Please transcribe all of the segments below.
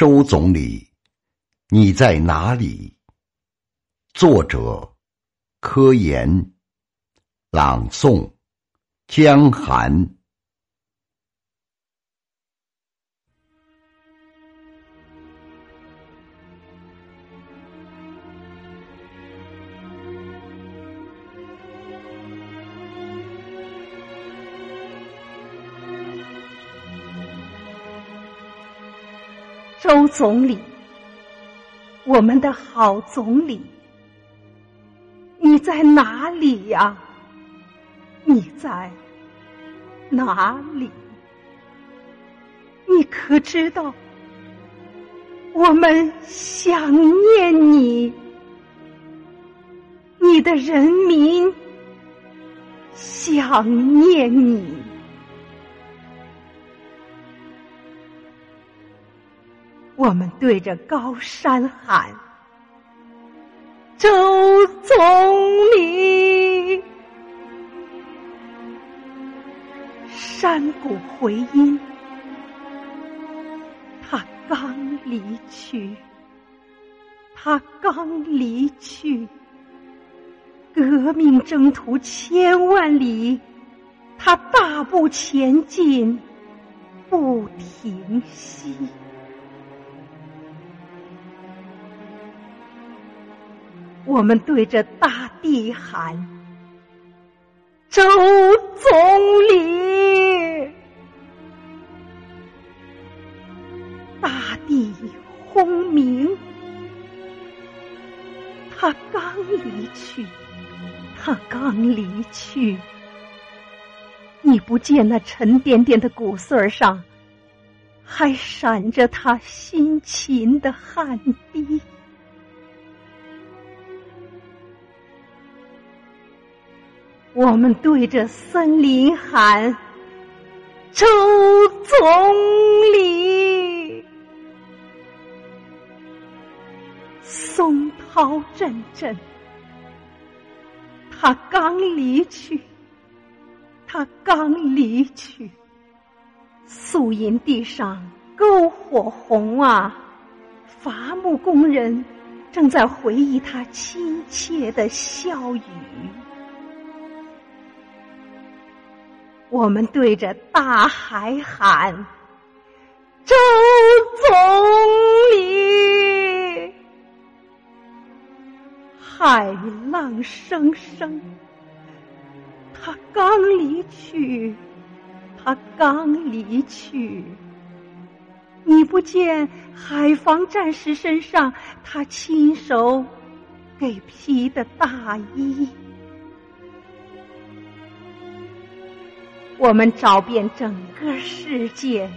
周总理，你在哪里？作者：柯岩，朗诵：江寒。周总理，我们的好总理，你在哪里呀？你在哪里？你可知道，我们想念你，你的人民想念你。我们对着高山喊：“周总理！”山谷回音，他刚离去，他刚离去。革命征途千万里，他大步前进，不停息。我们对着大地喊：“周总理！”大地轰鸣，他刚离去，他刚离去。你不见那沉甸甸的骨穗儿上，还闪着他辛勤的汗滴。我们对着森林喊：“周总理！”松涛阵阵，他刚离去，他刚离去。宿营地上篝火红啊，伐木工人正在回忆他亲切的笑语。我们对着大海喊：“周总理！”海浪声声，他刚离去，他刚离去。你不见海防战士身上他亲手给披的大衣？我们找遍整个世界，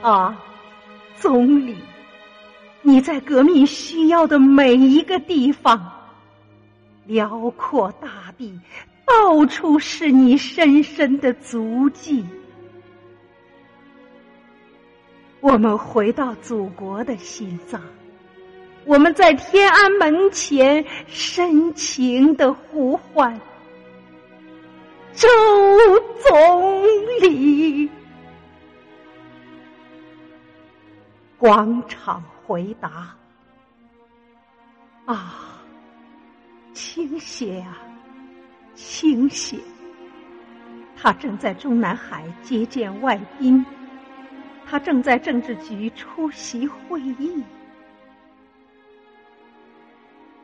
啊，总理，你在革命需要的每一个地方，辽阔大地，到处是你深深的足迹。我们回到祖国的心脏，我们在天安门前深情的呼唤。这广场回答：“啊，倾斜啊，倾斜！他正在中南海接见外宾，他正在政治局出席会议。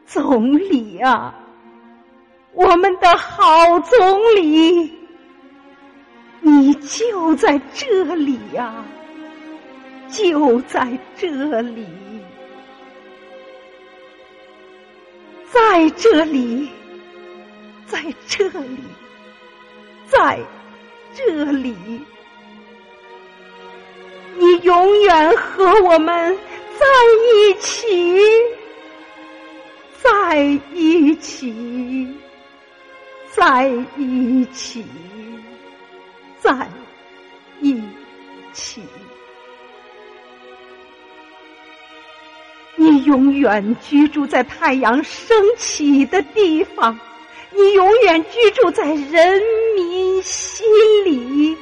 总理啊！”我们的好总理，你就在这里呀，就在这里，在这里，在这里，在这里，你永远和我们在一起，在一起。在一起，在一起，永远居住在太阳升起的地方你永远居住在人民心里。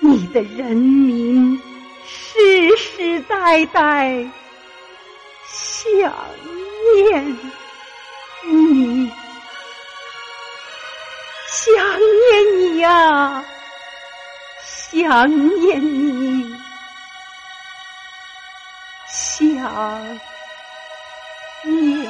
你的人民世世代代想念你想念你呀想念你。啊你